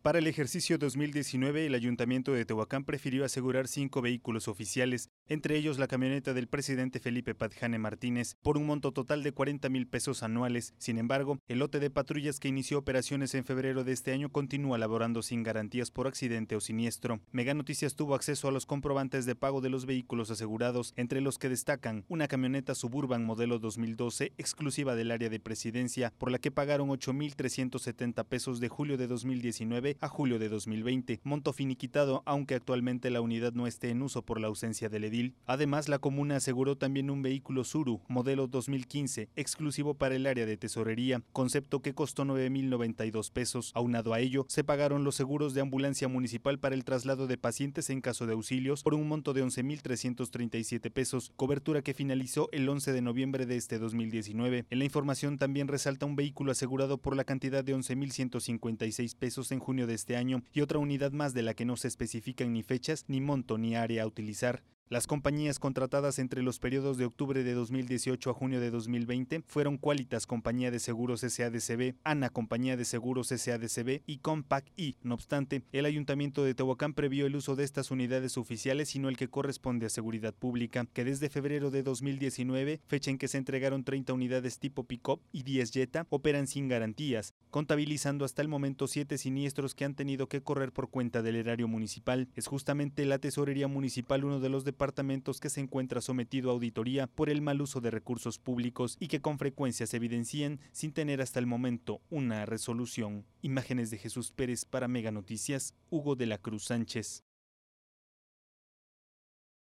Para el ejercicio 2019, el Ayuntamiento de Tehuacán prefirió asegurar cinco vehículos oficiales, entre ellos la camioneta del presidente Felipe Padjane Martínez, por un monto total de 40 mil pesos anuales. Sin embargo, el lote de patrullas que inició operaciones en febrero de este año continúa laborando sin garantías por accidente o siniestro. Mega Noticias tuvo acceso a los comprobantes de pago de los vehículos asegurados, entre los que destacan una camioneta Suburban modelo 2012 exclusiva del área de presidencia, por la que pagaron 8.370 pesos de julio de 2019 a julio de 2020, monto finiquitado aunque actualmente la unidad no esté en uso por la ausencia del edil. Además, la comuna aseguró también un vehículo Suru, modelo 2015, exclusivo para el área de tesorería, concepto que costó 9.092 pesos. Aunado a ello, se pagaron los seguros de ambulancia municipal para el traslado de pacientes en caso de auxilios por un monto de 11.337 pesos, cobertura que finalizó el 11 de noviembre de este 2019. En la información también resalta un vehículo asegurado por la cantidad de 11.156 pesos en junio de este año y otra unidad más de la que no se especifican ni fechas, ni monto, ni área a utilizar. Las compañías contratadas entre los periodos de octubre de 2018 a junio de 2020 fueron Qualitas Compañía de Seguros SADCB, ANA Compañía de Seguros SADCB y Compact I. No obstante, el Ayuntamiento de Tehuacán previó el uso de estas unidades oficiales sino el que corresponde a Seguridad Pública, que desde febrero de 2019, fecha en que se entregaron 30 unidades tipo pick-up y 10 Jetta, operan sin garantías, contabilizando hasta el momento 7 siniestros que han tenido que correr por cuenta del erario municipal. Es justamente la Tesorería Municipal uno de los departamentos que se encuentra sometido a auditoría por el mal uso de recursos públicos y que con frecuencia se evidencian sin tener hasta el momento una resolución. Imágenes de Jesús Pérez para Mega Noticias, Hugo de la Cruz Sánchez.